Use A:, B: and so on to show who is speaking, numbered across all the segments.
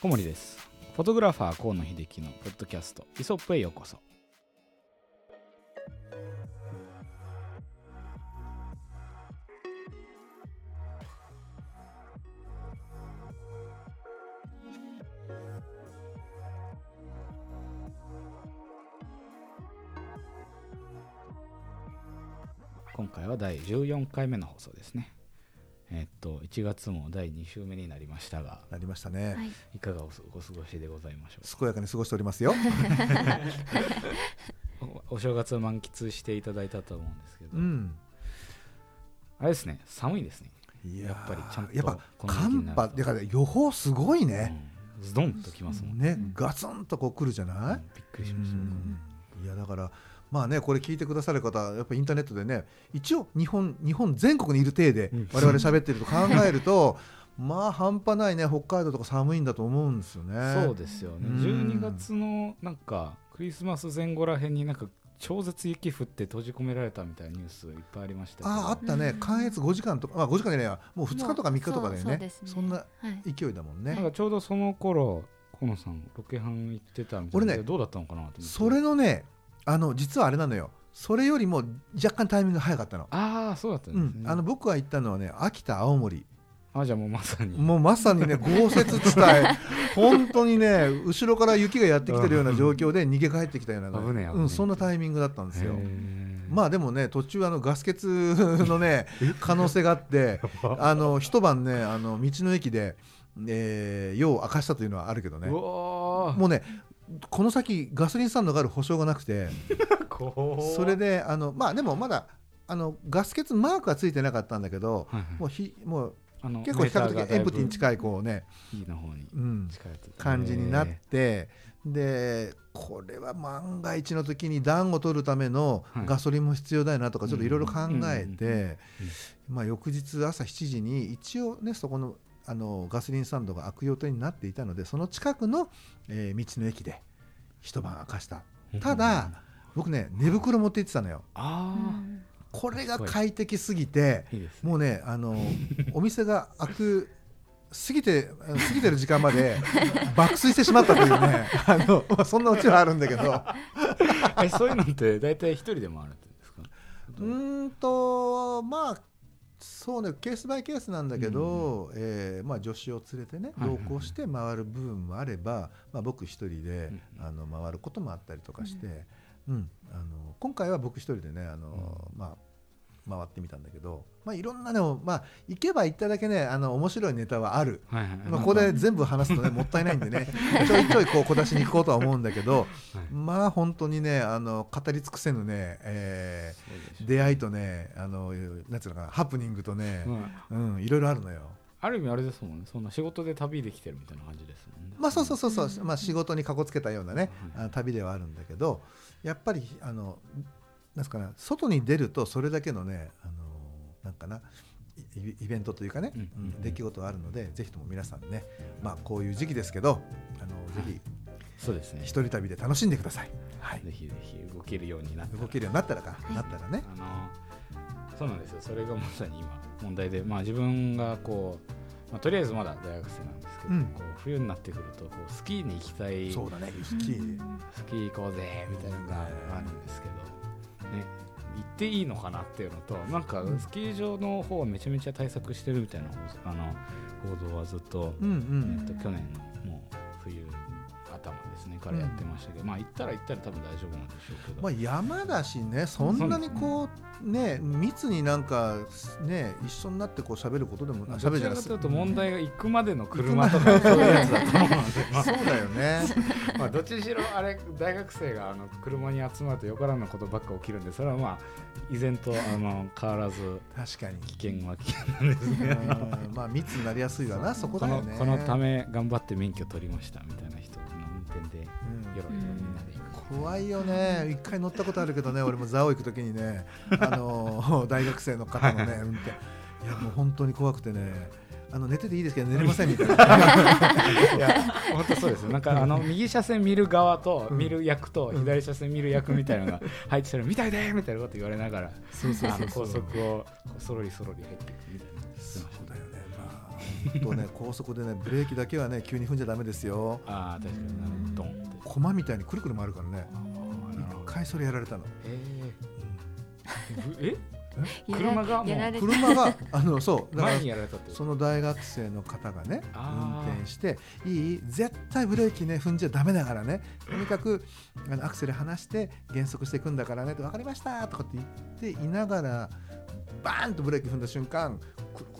A: 小森です。フォトグラファー河野秀樹のポッドキャスト。イソップへようこそ。今回は第14回目の放送ですね。えっと1月も第2週目になりましたが
B: なりましたね、
C: はい、
A: いかがお過ご過ごしでございましょう
B: 健やかに過ごしておりますよ。
A: おお正月を満喫していただいたと思うんですけど、
B: うん。
A: あれですね寒いですね。
B: い
A: やっぱりちゃんと
B: やっぱ寒波だから予報すごいね、
A: うん。ズドンときますもんね。
B: ねガツンとこう来るじゃない、
A: うん。びっくりしました
B: いやだからまあねこれ聞いてくださる方やっぱインターネットでね一応日本日本全国にいる体で
A: うん。
B: 我々喋ってると考えると まあ半端ないね北海道とか寒いんだと思うんですよね。
A: そうですよね。
B: うん。
A: 12月のなんかクリスマス前後らへんになんか超絶雪降って閉じ込められたみたいなニュースいっぱいありました
B: あああったね。
C: うん。
B: 関越5時間とか、まあ、5時間じゃないやもう2日とか3日とかだよね
C: ね。
B: そんな
C: はい、
B: 勢いだもんね。
A: なんかちょうどその頃河野さんロケハン行ってたみたいな。
B: 俺ね
A: どうだったのかなと思って。
B: それのねあの実はあれなのよ。それよりも若干タイミングが早かったの,、
A: ああそうだったん
B: う
A: ですね、
B: ん、あの僕が行ったのはね秋田青森。
A: あじゃあもうまさに。
B: もうまさにね 豪雪地帯。本当にね後ろから雪がやってきてるような状況で逃げ帰ってきたような、
A: 危ね
B: うん、そんなタイミングだったんですよ。まあでもね途中あのガス欠のね 可能性があってあの一晩ねあの道の駅で、えー、夜を明かしたというのはあるけどね。もうねこの先ガソリンスタンドがある保証がなくて それであのまあでもまだあのガス欠マークはついてなかったんだけど
A: はいはい。
B: もうひもう結構比較的エンプティに
A: い
B: 近いこうね、
A: いの方に。
B: うん、感じになっ
A: へ
B: てでこれは万が一の時に暖を取るための
A: はい。
B: ガソリンも必要だよなとかちょっといろいろ考えてまあ翌日朝7時に一応ねそこのあのガソリンスタンドが開く予定になっていたのでその近くの、えー道の駅で一晩明かした。
A: ー
B: ただ僕ね寝袋持って行ってたのよ。
A: あ
C: うん
B: これが快適すぎてもうねあのお店が開く過ぎて過ぎてる時間まで 爆睡してしまったというね。あのまあそんなオチはあるんだけど。
A: えそういうのって大体一人で回るんですか？
B: うーんとまあそうねケースバイケースなんだけど、えーまあ、助手を連れてね同行して回る部分もあれば、まあ、僕一人で
A: うん
B: あの回ることもあったりとかして、うん。あの今回は僕一人でねあの、まあ回ってみたんだけど、まあ、いろんなでも、まあ、行けば行っただけねあの面白いネタはある、
A: はいはい。
B: まあ、ここで全部話すとねもったいないんでね。ちょいちょいこう小出しに行こうとは思うんだけど
A: はい。
B: まあ本当にねあの語り尽くせぬね、えー出会いとねあのなんつうのかなハプニングとね、
A: うん。
B: うん、いろいろあるのよ。
A: ある意味あれですもんね。そんな仕事で旅できてるみたいな感じですもんね。
B: まあそうそうそうそう、
C: うん。
B: まあ、仕事にかこつけたようなね、
A: はい
B: 旅ではあるんだけどやっぱりあのなんすかな外に出るとそれだけのねあのなんかなイイベントというかね、
A: うん。
B: うん出来事はあるのでぜひとも皆さんね、まあ、こういう時期ですけどあのぜひ
A: そうですね。
B: 一人旅で楽しんでください、はい、
A: ぜひぜひ動けるようになったら。
B: 動けるようになったらか、
C: い。
B: なったらね。
A: あのそうなんですよ。それがまさに今問題でまあ自分がこう、まあ、とりあえずまだ大学生なんですけど、
B: うん。
A: こう冬になってくるとこうスキーに行きたい。
B: そうだね。スキー、
A: スキー行こうぜみたいなのがあるんですけど、ね、行っていいのかなっていうのとなんかスキー場の方はめちゃめちゃ対策してるみたいな報あの報道はずっと,、
B: うん。うん
A: えっと去年のもう冬からやってましたけど、まあ行ったら行ったら多分大丈夫なんでしょうけど、
B: まあ、山だしねそんなにこうね密になんかね一緒になってこう喋ることでも
A: まあ
B: 喋るじゃない
A: どちらかというと問題が行くまでの車とかそういうやつだと思うので、まあ。
B: そうだよね。
A: まあどっちにしろあれ大学生があの車に集まるとよからぬことばっか起きるんでそれはまあ依然とあの変わらず
B: 確かに。
A: 危険は危険なんですね。
B: うん。まあ密になりやすいわなそこ
A: こ
B: だよね。
A: のこのため頑張って免許取りましたみたいな人の運転で
B: うん。
A: よろみんなで。
B: 怖いよね。一回乗ったことあるけどね俺も蔵王行く時にね あの大学生の方のね 運転。いやもう本当に怖くてね。あの寝てていいですけど寝れませんみたいな。
A: いや本当そうですよ。なんかあの右車線見る側と
B: うん。
A: 見る役と左車線見る役みたいなのが入ってたら見たいでみたいなこと言われながら
B: そうそうそう
A: 高速をそろりそろり入っていくみたいな
B: とね 高速でねブレーキだけはね急に踏んじゃダメですよ。
A: ああ確かになるほど。
B: 駒みたいにくるくる回るからね。
A: あーなるほど。
B: 一回それやられたの、
A: え車が
B: 車があのそうだから
A: 前にやられたって
B: その大学生の方がね運転していい？絶対ブレーキね踏んじゃダメだからね。とにかくあのアクセル離して減速していくんだからねって分かりましたとかって言っていながらバーンとブレーキ踏んだ瞬間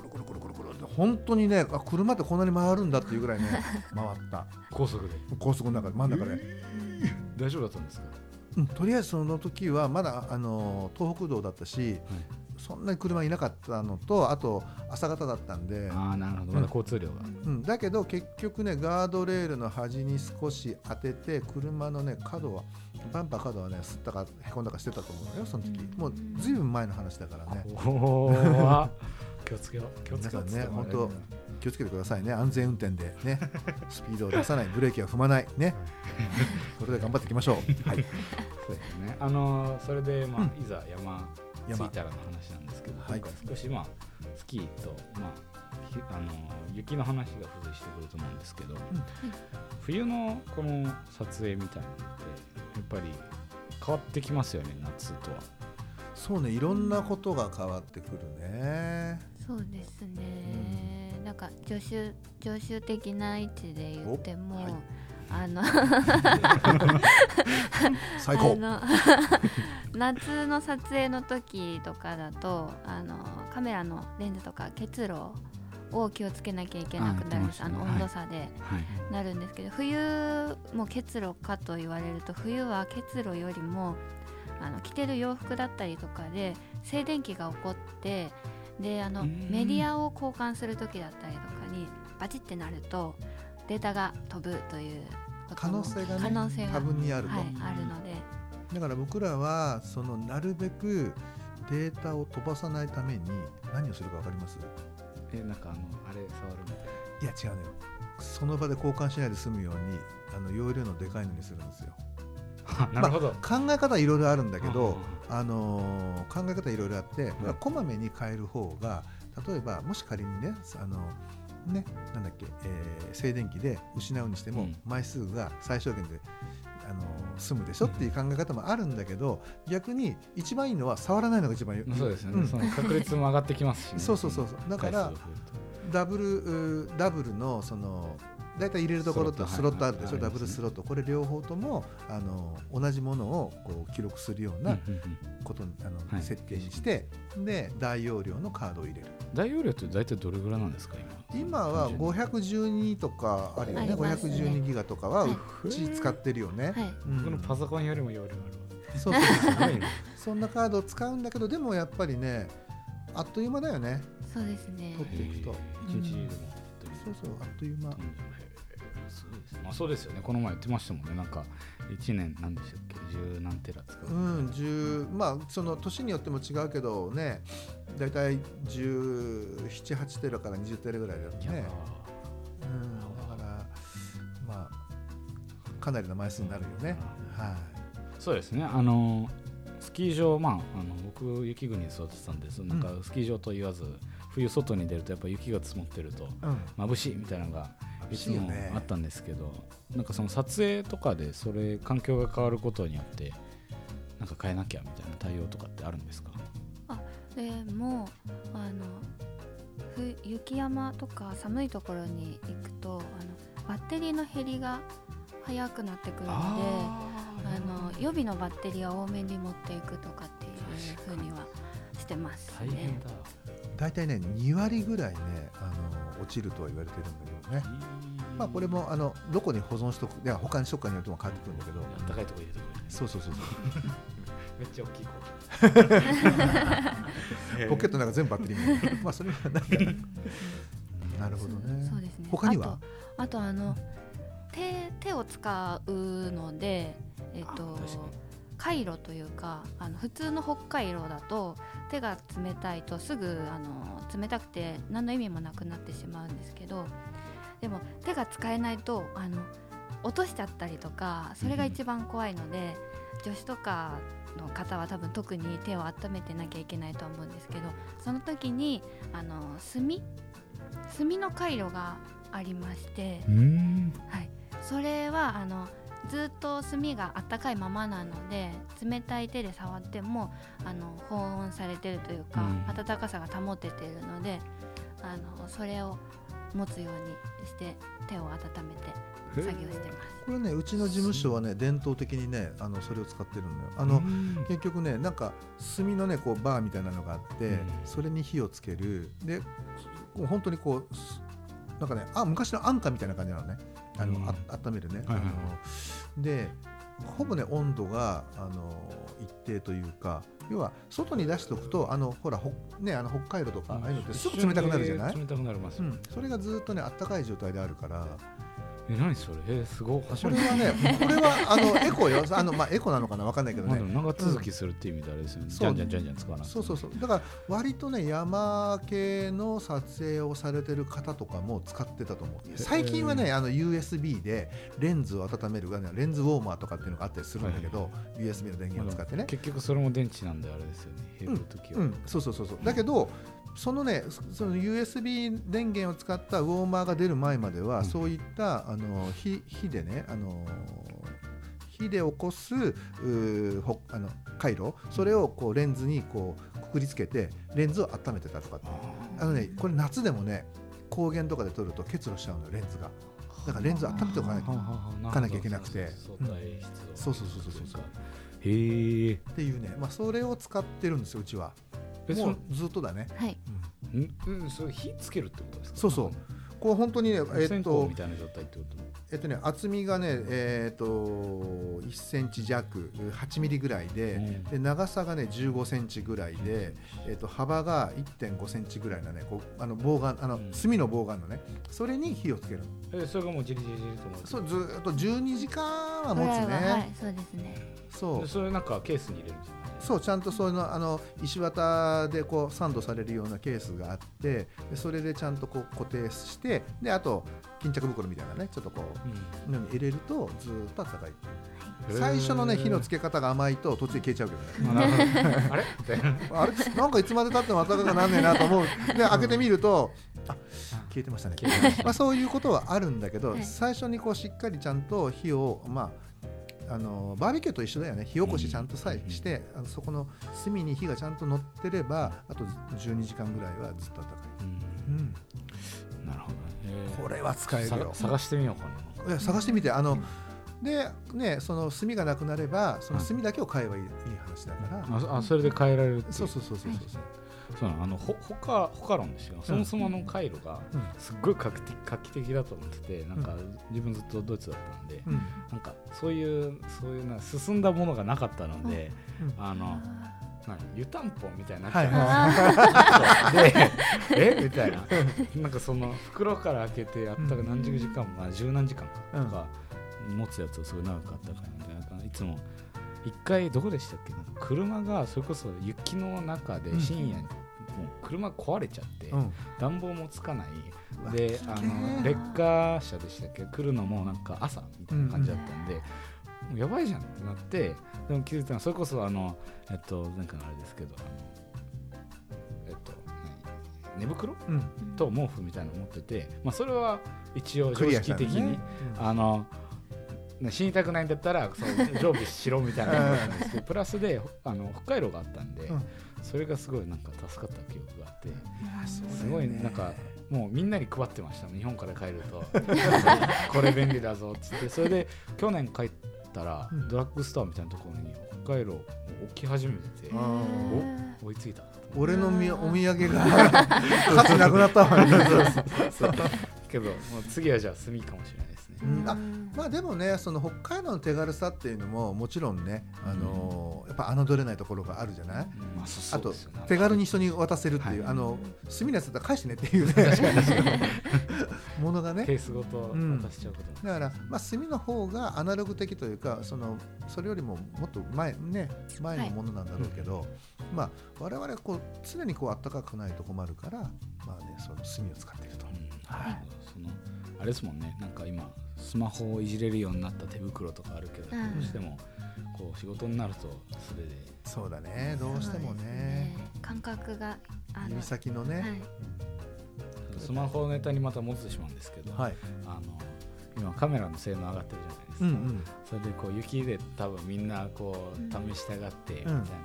B: くるくるくるくるくるって本当にねあ車ってこんなに回るんだっていうぐらいね回った
A: 高速で
B: 高速の中で真ん中で、
A: 大丈夫だったんですか
B: うん、とりあえずその時はまだあの東北道だったし、そんなに車いなかったのとあと朝方だったんで、
A: ああなるほどまだ交通量が、
B: うん、だけど結局ねガードレールの端に少し当てて車のね角はバンパー角はねすったかへこんだかしてたと思うよその時もうずいぶん前の話だからね
A: おー気をつけよう気をつ
B: 皆さん
A: けよう
B: ね本当気をつけてくださいね。安全運転でね スピードを出さないブレーキは踏まないね。それで頑張っていきましょう。はい。
A: そうですね。あのーそれでまあ、
B: うん。
A: いざ山着
B: 山
A: いたらの話なんですけど、
B: はい。
A: 少しまあスキーとまあひあのー雪の話が付随してくると思うんですけど、冬のこの撮影みたいなのってやっぱり変わってきますよね夏とは。
B: そうねいろんなことが変わってくるね
C: そうですね、なんか助手助手的な位置で言っても、
B: おはい。
C: あの
B: 最高。
C: あの 夏の撮影の時とかだとあのカメラのレンズとか結露を気をつけなきゃいけなくなるんです。あ,、の温度差で
A: はい。
C: なるんですけど、冬も結露かと言われると冬は結露よりもあの着てる洋服だったりとかで静電気が起こってであの
A: うん。
C: メディアを交換する時だったりとかにバチってなるとデータが飛ぶという
B: 可
C: も
B: 能性がね
C: 可能性が
B: 多分にあると、
C: はい、あるので。
B: だから僕らはそのなるべくデータを飛ばさないために何をするか分かります？
A: えなんかあのあれ触るみたい
B: いや違うのよ。その場で交換しないで済むようにあの容量のでかいのにするんですよ
A: な。なるほど。
B: 考え方はいろいろあるんだけど、あのー考え方いろいろあって、
A: うん。
B: こまめに変える方が例えばもし仮にねあのねなんだっけ、えー静電気で失うにしても、
A: うん。
B: 枚数が最小限であのー済むでしょっていう考え方もあるんだけど逆に一番いいのは触らないのが一番いい
A: そうですよね、
B: ん。
A: その確率も上がってきますし、ね、
B: そうそうそうそう。だからダブルうダブルのその大体入れるところとス
A: スロット
B: あるでしょ、
A: はい。
B: ダブルスロット。これ両方ともあの同じものをこう記録するようなことにあの、
A: はい。
B: 設定にしてで大容量のカードを入れる。
A: 大容量って大体どれぐらいなんですか今？
B: 今は512とかあるよね。
C: ありますね。
B: 512ギガとかは
C: はいう
B: ち使ってるよね、
C: はい。
B: うん。
A: 僕のパソコンよりも容量あ
B: そうそうそう。そんなカードを使うんだけどでもやっぱりねあっという間だよね。
C: そうですね。
B: 撮っていくと。
A: 一日でも
B: そうそうあっという間
A: そうですまあそうですよね。この前言ってましたもんね。なんか1年なんでしたっけ？十何テラ使う、
B: うん、10まあその年によっても違うけどね。大体1718テラから20テラぐらいだよね、うん、だからまあかなりの枚数になるよね、は
A: そうですね。あのスキー場まああの僕雪国に育ってたんですなんかスキー場と言わず、冬外に出るとやっぱ雪が積もってると
B: い、うん、
A: 眩しいみたいなのがいつも
B: しいよね
A: あったんですけど、なんかその撮影とかでそれ環境が変わることによってなんか変えなきゃみたいな対応とかってあるんですか？
C: でもあのふ雪山とか寒いところに行くとあのバッテリーの減りが早くなってくるのであの予備のバッテリーは多めに持っていくとかっていうふうにはしてますね。
A: 大変だ、
B: 大体ね2割ぐらいねあの落ちるとは言われてるんだけどねまあこれもあのどこに保存しとくいや他にしとくかによっても変わってくるんだけど。
A: あったかいとこ入れてく
B: そうそうそうそう。
A: めっちゃ大きい子。
B: ポケットの中全部バッテリーに。まあそれはなんか。なるほどね。
C: そうですね。
B: 他には？
C: あとあとあの手手を使うのでえっと回路というかあの普通の北海道だと手が冷たいとすぐあの冷たくて何の意味もなくなってしまうんですけどでも手が使えないとあの落としちゃったりとかそれが一番怖いので、女子とかの方は多分特に手を温めてなきゃいけないとは思うんですけどその時にあの炭炭の回路がありまして、
A: うん。
C: はい、それはあのずっと炭があったかいままなので冷たい手で触ってもあの保温されてるというか、
A: うん。
C: 温かさが保てているのであのそれを持つようにして手を温めて作業してます。
B: これねうちの事務所はね伝統的にねあのそれを使ってるのよ。あの、
A: うん。
B: 結局ねなんか炭のねこうバーみたいなのがあって、
A: うん。
B: それに火をつける。で本当にこうすなんかねあ昔の安価みたいな感じなのね。あの、
A: うん。
B: あ温めるね、
A: はいはいはい。
B: あのでほぼね温度があの一定というか要は外に出しておくとあのほらほ、ね、あの北海道とか、ああいうのってすぐ冷たくなるじゃない、
A: 冷たくなります
B: うん、それがずっとねあったかい状態であるから
A: え何それ？えすごい。初
B: これはねこれはあのエコよ。あの、まあ、エコなのかな？わかんないけど
A: まあ
B: ね
A: 長続きするっていう意味であれですよね、
B: そう。
A: じゃんじゃんじゃんじゃん使わなくて
B: そうそうそう。だから割とね山系の撮影をされてる方とかも使ってたと思う。最近はねあの USB でレンズを温めるレンズウォーマーとかっていうのがあったりするんだけど、USB の電源を使ってね、
A: 結局それも電池なんであれですよね。減るときは、
B: うん、そうそうそうそう。だけどそのねそその USB 電源を使ったウォーマーが出る前までは、
A: うん。
B: そういったあの火火でねあの火で起こすうーほあの回路それをこうレンズにこうくくりつけてレンズを温めてたとかって。あのねこれ夏でもね光源とかで撮ると結露しちゃうのよレンズが。だからレンズ温めておかないと
A: と
B: かなきゃいけなくて。
A: 相対質
B: そうそう。そうそうそう
A: へえ
B: っていうね、まあ、それを使ってるんですようちは。もうずっとだね、
C: はい、
B: うん。
A: ん？うんそれ火つけるってことですか？
B: そうそうこう本当にねえっ
A: 線香
B: と
A: みたいな状態ってこと？
B: えっとね、厚みがね、えっと1センチ弱8ミリぐらいで,、
A: うん。
B: で長さがね15センチぐらいで、えっと幅が1.5センチぐらいのねこうあの棒があの
A: うん。
B: 炭の棒があるのねそれに火をつける。
A: えそれがもうじりじりじりと思
B: そうずーっと12時間は持つね、
C: ははい、そうですね。
B: そう。
A: それなんかケースに入れるんですよね
B: そうちゃんとそういうのあの石綿でこうサンドされるようなケースがあってでそれでちゃんとこう固定してであと巾着袋みたいなねちょっとこうのに入れるとずーっと温かい。最初のね火のつけ方が甘いと途中で消えちゃうけどね。
A: あれ？
B: あれ？なんかいつまでたっても暖かくなんねえなと思う。で開けてみるとあ消えてましたね。
A: ま
B: あ、そういうことはあるんだけど、
C: はい。
B: 最初にこうしっかりちゃんと火を、まあ、あのバーベキューと一緒だよね。火起こしちゃんとさえして、あのそこの炭に火がちゃんと乗ってればあと12時間ぐらいはずっと暖かい、うん、
A: なるほどね。
B: これは使えるよ。
A: さ探してみようかな。い
B: や探してみて。あの、でねその炭がなくなればその炭だけを買えばいい,、いい話だから、
A: ああそれで変えられる
B: そうそうそうそうそうそ
A: のあのほほかほか論ですよ。そもそもの回路が
B: うん。
A: すっごい画期的画期的だと思っててなんか自分ずっとドイツだったんで
B: うん。
A: なんかそういうそういうな進んだものがなかったので
B: うん。
A: あの湯たんぽみたいになっち
B: はい
A: で え？みたいな。なんかその袋から開けてやったが何十時間も、まあ、十何時間か
B: うん
A: とか持つやつをすごい長かったからいつも一回どこでしたっけ？車がそれこそ雪の中で
B: うん。
A: 深夜に、車壊れちゃって、
B: うん。
A: 暖房もつかない。
B: わ。
A: であのレッカー車でしたっけ？来るのもなんか朝みたいな感じだったんで、もうやばいじゃんってなってでも気づいたのはそれこそあのえっとなんかのあれですけどあのえっと何？寝袋？
B: うん。
C: ー
A: と毛布みたいなの持ってて、まあ、それは一応常
B: クリアした
A: 識的に、あのね死にたくないんだったらそう常備しろみたいなのだったんですけどプラスであの北海道があったんで、
B: うん。
A: それがすごいなんか助かった記憶があって。
B: そう
A: すごいなんかもうみんなに配ってました日本から帰ると。これ便利だぞっつって。それで去年帰ったら
B: うん。
A: ドラッグストアみたいなところに北海道置き始めてて
B: あー。
A: 追いついた
B: 俺のみお土産が 価値なくなったわね。
A: けどもう次はじゃあ炭かもしれない
B: うん。あまあでもねその北海道の手軽さっていうのももちろんね、あのーやっぱ侮れないところがあるじゃない？
A: まあそ
B: あと手軽に人に渡せるっていう、
A: はい。
B: あの炭のやつだったら返してねっていうね。ものがね。
A: ケースごと
B: うん。
A: 渡しちゃうことも。
B: だから、まあ、炭の方がアナログ的というかそのそれよりももっと前,、ね、前のものなんだろうけど、まあ、我々こう常にこう暖かくないと困るから、まあね、その炭を使っていると。
A: うん。はい。そのあれですもんね。なんか今スマホをいじれるようになった手袋とかあるけど、
C: うん。
A: どうしてもこう仕事になるとそれで。
B: そうだね。どうしても
C: そうです
B: ね。
C: 感覚があの
B: 指先のね、
C: はい。
A: スマホネタにまた戻ってしまうんですけど、
B: はい。
A: あの今カメラの性能上がってるじゃないですか、
B: うんうん。
A: それでこう雪で多分みんなこう試したがってみたいなんで、こ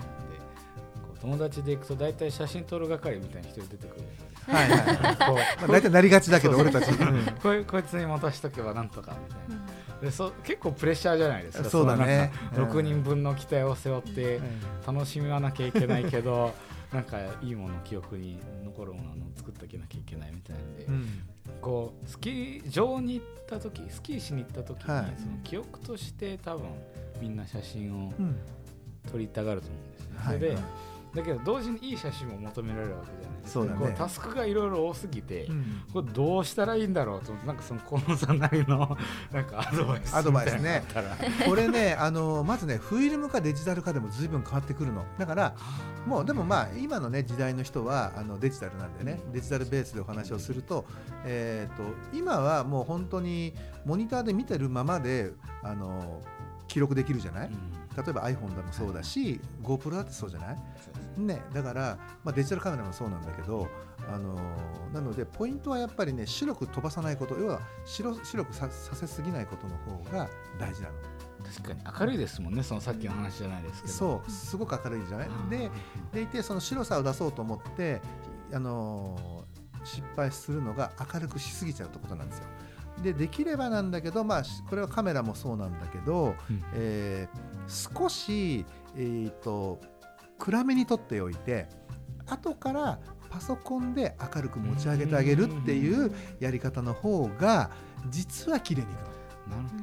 A: う友達で行くと大体写真撮る係みたいな人出てくるじゃないですか
B: はいはい
A: こ
B: まあ大体なりがちだけど俺たち、うん。
A: うこいこいつに渡しとけばなんとかみたいな。でそ結構プレッシャーじゃないですか。
B: そうだね。
A: そのなん。か6人分の期待を背負って楽しみはなきゃいけないけどなんかいいもの記憶に残るものを作っておけなきゃいけないみたいなんで、
B: うん。
A: こうスキー場に行った時スキーしに行った時に、
B: はい。
A: その記憶として多分みんな写真を
B: うん。
A: 撮りたがると思うんですね。
B: はい。
A: それで、だけど同時にいい写真も求められるわけじゃない
B: そうだね。
A: こタスクがいろいろ多すぎて、
B: うん。
A: これどうしたらいいんだろうとなんかその河野さんなりの なんかアドバイス
B: アドバイスね。これねあのまずねフィルムかデジタルかでも随分変わってくるの。だからもうでもまあ今のね時代の人はあのデジタルなんでね。デジタルベースでお話をすると,、えー、と今はもう本当にモニターで見てるままであの記録できるじゃない、例えば iPhone でもそうだし GoPro だってそうじゃない？ね、だから、まあ、デジタルカメラもそうなんだけど、あのーなのでポイントはやっぱりね白く飛ばさないこと要は白白くささせすぎないことの方が大事なの。
A: 確かに。明るいですもんねそのさっきの話じゃないですけど。
B: そうすごく明るいじゃない？ででいてその白さを出そうと思って、あのー失敗するのが明るくしすぎちゃうってことなんですよでできればなんだけど、まあ、しこれはカメラもそうなんだけど、
A: うん
B: えー少し、えー、と暗めに撮っておいて後からパソコンで明るく持ち上げてあげるっていうやり方の方が実は綺麗にいくの。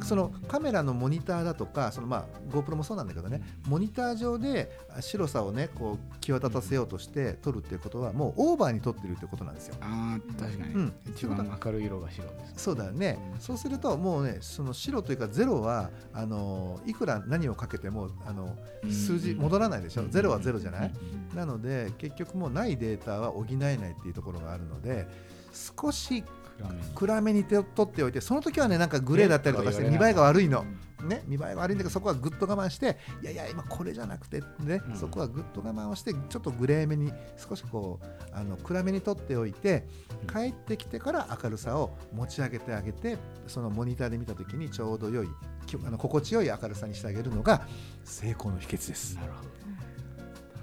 B: そのカメラのモニターだとかそのまあ GoPro もそうなんだけどね。モニター上で白さをねこう際立たせようとして撮るっていうことはもうオーバーに撮ってるってことなんですよ。
A: あー確かに、
B: うん。
A: 一番明るい色が白です
B: そうだよね、そうするともうねその白というかゼロはあのいくら何をかけてもあの数字戻らないでしょ、ゼロはゼロじゃない、なので結局もうないデータは補えないっていうところがあるので少し
A: 暗めに
B: 暗めに手を取っておいてその時はねなんかグレーだったりとかして見栄えが悪いの、ね、見栄えが悪いんだけどそこはぐっと我慢していやいや今これじゃなくてね、
A: うん。
B: そこはぐっと我慢をしてちょっとグレーめに少しこうあの暗めに取っておいて帰ってきてから明るさを持ち上げてあげてそのモニターで見た時にちょうど良いきあの心地よい明るさにしてあげるのが成功の秘訣です。
A: なるほど。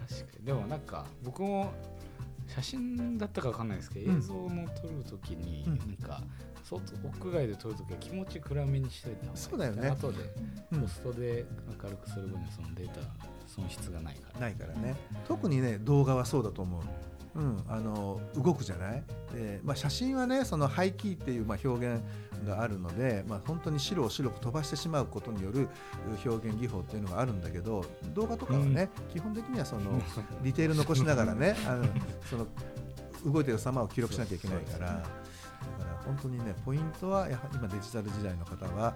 A: 確かに。でもなんか僕も写真だったかわかんないですけど、
B: うん。
A: 映像の撮るときに、
B: うん。
A: なんか外屋外で撮るときは気持ち暗めにしといた方がいい。
B: そうだよね。
A: 後で
B: うん。
A: ポストで明るくする分にはそのデータ損失がないから。
B: ないからね。特にね動画はそうだと思う。うん、あの動くじゃない、でまあ、写真はねその排気っていうまあ表現があるので、まあ、本当に白を白く飛ばしてしまうことによるう表現技法っていうのがあるんだけど動画とかはね、基本的にはその ディテール残しながらねあの その動いてる様を記録しなきゃいけないから。だから本当にねポイントはやはり今デジタル時代の方は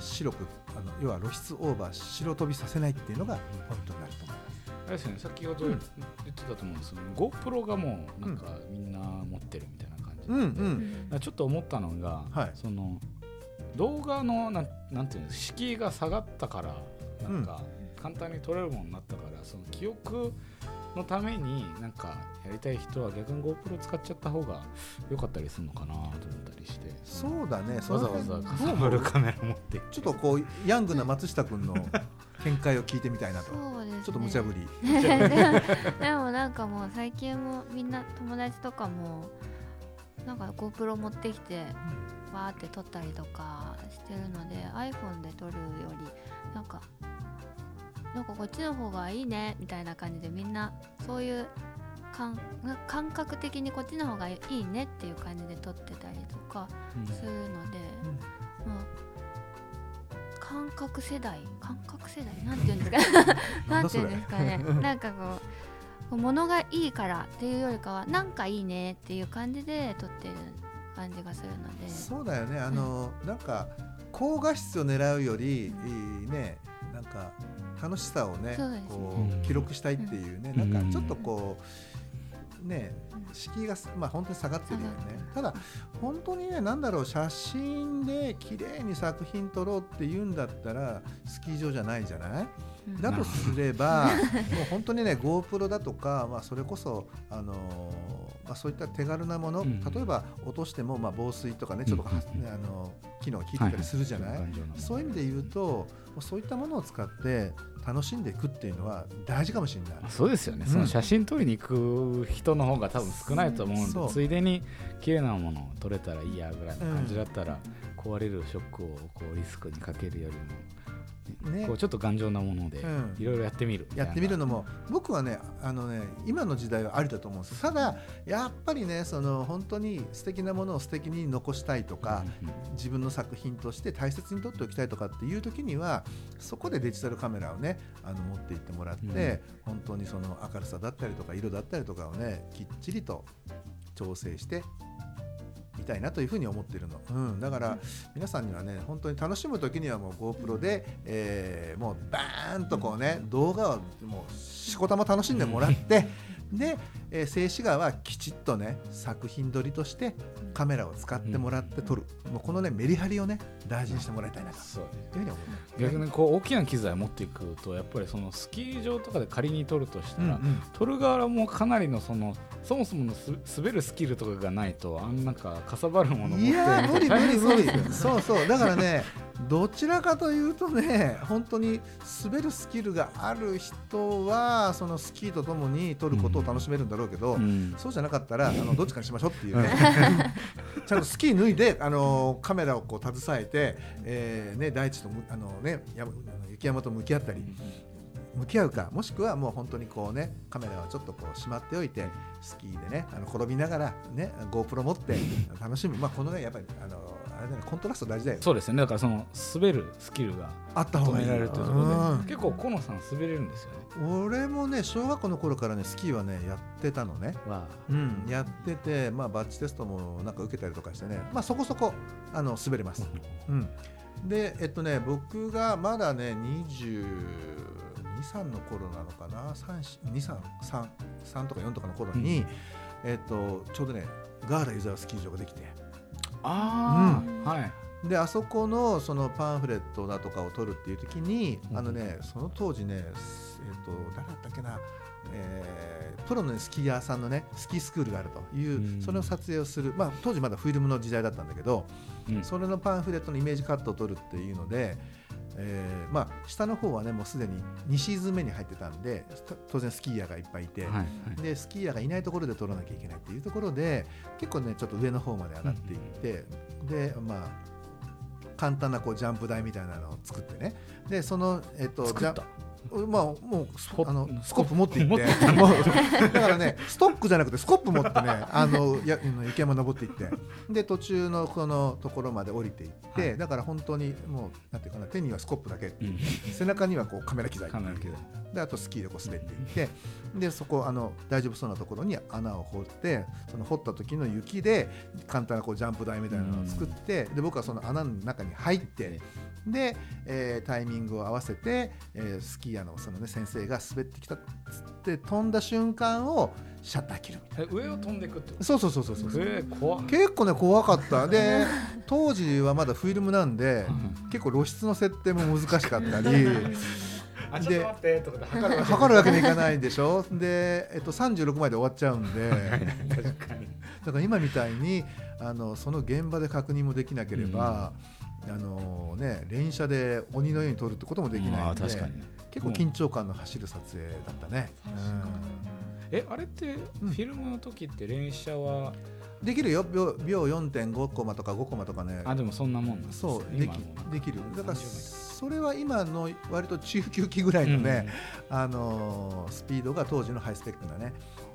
B: 白くあの要は露出オーバー白飛びさせないっていうのがポイントになると思います。
A: あれですよね先ほど
B: うん
A: 言ってたと思うんですけど、GoPro がもうなんかみんな持ってるみたいな
B: うんう
A: だ
B: ん。
A: ちょっと思ったのが、
B: はい。
A: その動画のなんなんていうんです敷居が下がったからなんか簡単に撮れるものになったから、その記憶のためになんかやりたい人は逆に GoPro 使っちゃった方が良かったりするのかなと思ったりして。
B: そうだね。そ
A: わざわざかさばるカメラ持って。
B: ちょっとこうヤングな松下君の見解を聞いてみたいなと。
C: そうですね。
B: ちょっと無茶ぶり。
C: でもなんかもう最近もみんな友達とかもなんか GoPro 持ってきてバーって撮ったりとかしてるので iPhone で撮るよりなんかなんかこっちの方がいいねみたいな感じでみんなそういう感感覚的にこっちの方がいいねっていう感じで撮ってたりとかするので、もう感覚世代感覚世代？なんていうんですか？なんていうんですかね。なんかこう物がいいからっていうよりかはなんかいいねっていう感じで撮ってる感じがするので。
B: そうだよね。あの、なんか高画質を狙うより、いいね、なんか楽しさをね
C: ね、
B: こ
A: うん。
B: う記録したいっていうね、
A: うん。
B: なんかちょっとこうね、敷居がまあ本当に下がってるよね。ただ本当にね、なんだろう写真で綺麗に作品撮ろうっていうんだったらスキー場じゃないじゃない？
C: うん。
B: だとすればもう本当にね GoPro だとか、まあ、それこそ、あのーまあ、そういった手軽なもの、
A: うん。
B: 例えば落としても、まあ、防水とかねちょっと、
A: うん
B: ねあのー機能が効いてたりするじゃない、
A: はい
B: そういう意味で言うとそういったものを使って楽しんでいくっていうのは大事かもしれない。
A: あそうですよね、
B: うん。
A: その写真撮りに行く人の方が多分少ないと思うんで、ついでに綺麗なものを撮れたらいいやぐらいの感じだったら、壊れるショックをこうリスクにかけるよりも、
B: ね。
A: こうちょっと頑丈なもので
B: うん。
A: いろいろやってみる
B: やってみるのも僕はねあのね今の時代はありだと思うんです。ただやっぱりねその本当に素敵なものを素敵に残したいとか、
A: うんうん
B: 自分の作品として大切に撮っておきたいとかっていう時にはそこでデジタルカメラをねあの持っていってもらって、本当にその明るさだったりとか色だったりとかをねきっちりと調整してみたいなというふうに思ってるの、うん、だから皆さんにはね本当に楽しむ時にはもう GoPro で、えーもうバーンとこうね動画をもうしこたま楽しんでもらってで、えー静止画はきちっとね作品撮りとしてカメラを使ってもらって撮る、もうこのねメリハリをね大事にしてもらいたいなと。
A: そう
B: いうふうに思う、
A: 逆にこう大きな機材を持っていくとやっぱりそのスキー場とかで仮に撮るとしたら、
B: うんうん。
A: 撮る側もかなりのそのそもそものす滑るスキルとかがないとあんなんかかさばるもの持って
B: いやー無理無理無
A: そう
B: 理
A: ですよね。
B: そうそう。だからね どちらかというとね本当に滑るスキルがある人はそのスキーとともに撮ることを楽しめるんだろうけど、
A: うん。
B: そうじゃなかったらあのどっちかにしましょうっていうね。ちゃんとスキー脱いであのカメラをこう携えて、えーね、大地とむあの、ね、山雪山と向き合ったり向き合うかもしくはもう本当にこうねカメラをちょっとこうしまっておいてスキーでねあの転びながらね GoPro 持って楽しむ。まあこのねやっぱりあのあれだねコントラスト大事だよ
A: そうですよね。だからその滑るスキルが
B: あった方がいい。
A: られるというところ
B: うん。
A: で結構河野さん滑れるんですよね。
B: 俺もね小学校の頃からねスキーはねやってたのね。
A: わ
B: うん、やってて、まあ、バッジテストもなんか受けたりとかしてね、まあ、そこそこあの滑れます。うん、で、えっとね、僕がまだね、22、3の頃なのかな、3 2、3、3、3とか4とかの頃に、えっと、ちょうどね、ガーラ湯沢スキー場ができて、
A: ああ、はい。
B: であそこのそのパンフレットだとかを取るっていう時に、
A: うん。
B: あのねその当時ね、えっと誰だったっけな、えープロの、ね、スキーヤーさんのねスキースクールがあるという、
A: うん。
B: それを撮影をする、まあ、当時まだフィルムの時代だったんだけど、
A: うん。
B: それのパンフレットのイメージカットを取るっていうので、えーまあ、下の方はねもうすでに2シーズン目に入ってたんでと当然スキーヤーがいっぱいいて。
A: はいはい
B: でスキーヤーがいないところで撮らなきゃいけないっていうところで結構ねちょっと上の方まで上がっていって、でまあ簡単なこうジャンプ台みたいなのを作ってねでそのえっと
A: 作った
B: まあもうあのスコップ持っていって。だからねストックじゃなくてスコップ持ってねあのや 雪山登っていって。で途中のこのところまで降りていって、
A: はい。
B: だから本当にもうなんていうかな手にはスコップだけ
A: うん。
B: 背中にはこうカメラ機材であとスキーでこう滑っていってでそこあの大丈夫そうなところに穴を掘ってその掘った時の雪で簡単なこうジャンプ台みたいなのを作ってで僕はその穴の中に入ってで、えータイミングを合わせて、えースキーヤーのその、ね、先生が滑ってきたっつって飛んだ瞬間をシャッター切るみたい
A: え上を飛んでいくって
B: そうそうそうそうそう。
A: とえー怖っ。
B: 結構ね怖かった。で 当時はまだフィルムなんで結構露出の設定も難しかったり。
A: あちょっと待ってとかで測るわけ
B: 測るわけにいかないでしょ？で、えっと、36まで終わっちゃうんで。だから今みたいにあのその現場で確認もできなければ、あのね、連写で鬼のように撮るってこともできない
A: あ
B: んで
A: ー確かに
B: 結構緊張感の走る撮影だったね、
A: えあれってフィルムの時って連写は、
B: うん。できるよ。秒秒4.5コマとか5コマとかね。
A: あでもそんなもんなんです
B: そうできできる。だからそれは今の割と中級機ぐらいのね、あのースピードが当時のハイスペックなね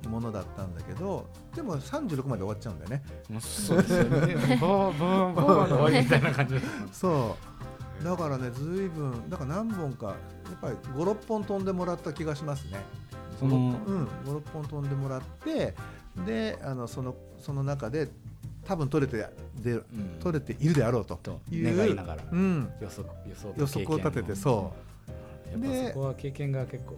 B: ものだったんだけどでも36まで終わっちゃうんだよね。
A: そうですよね。バーバーバーの終わりみたいな感じ。
B: そう。だからねずいぶんだから何本かやっぱり56本飛んでもらった気がしますね。
A: その
B: うん56本飛んでもらってであのそのその中で多分取れてで
A: うん。
B: 取れているであろうと
A: と
B: いう
A: 願いながら。
B: うん、
A: 予測予測
B: 予測を立ててそう。で
A: そこは経験が結構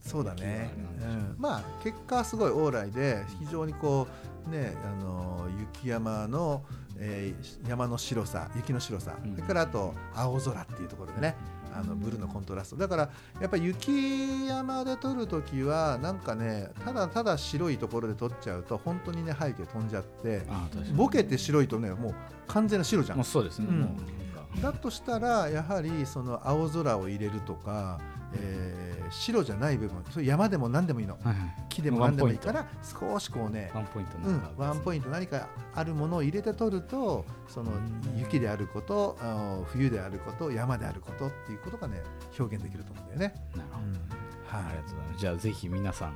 B: そうだね。う
A: ん。
B: まあ結果はすごい往来で非常にこうねあの雪山の、えー山の白さ雪の白さ、
A: うん。
B: それからあと青空っていうところでね。あのブルーのコントラスト。だからやっぱり雪山で撮る時はなんかねただただ白いところで撮っちゃうと本当にね背景飛んじゃってボケて白いとねもう完全な白じゃん。
A: もうそうですね、
B: うん。だとしたらやはりその青空を入れるとか、えー白じゃない部分それ山でも何でもいいの。
A: はいはい。
B: 木でも何でもいいから少しこうね
A: ワンポイント
B: うんワンポイント何かあるものを入れて撮るとその雪であることあの冬であること山であることっていうことがね表現できると思うんだよね。
A: なるほど、
B: は
A: ありがとうございます。じゃあぜひ皆さんあの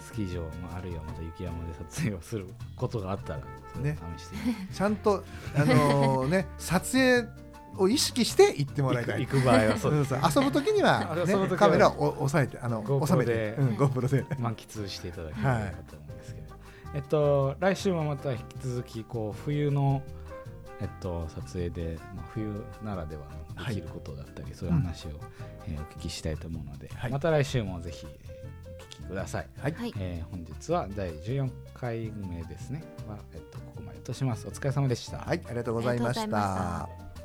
A: スキー場、まあ、あるいはまた雪山で撮影をすることがあったら
B: ね。
A: 試してみて。
B: い、ちゃんとあのね 撮影を意識して行ってもらいたい。
A: 行く場合はそうです
B: うんそう。遊ぶ時には、ね、カメラを押さえてあの収めて。
A: で、
B: うん、GoPro で。
A: 満喫していただければいいかと思うんですけど、えっと来週もまた引き続きこう冬のえっと撮影で、まあ、冬ならではのできることだったり、そういう話を、えーお聞きしたいと思うので、
B: はい。
A: また来週もぜひえーお聞きください、
B: はい、
C: はい。
A: えー本日は第14回目ですね。は、えっと、ここまでとします。お疲れ様でした、
B: はい、ありがとうございました。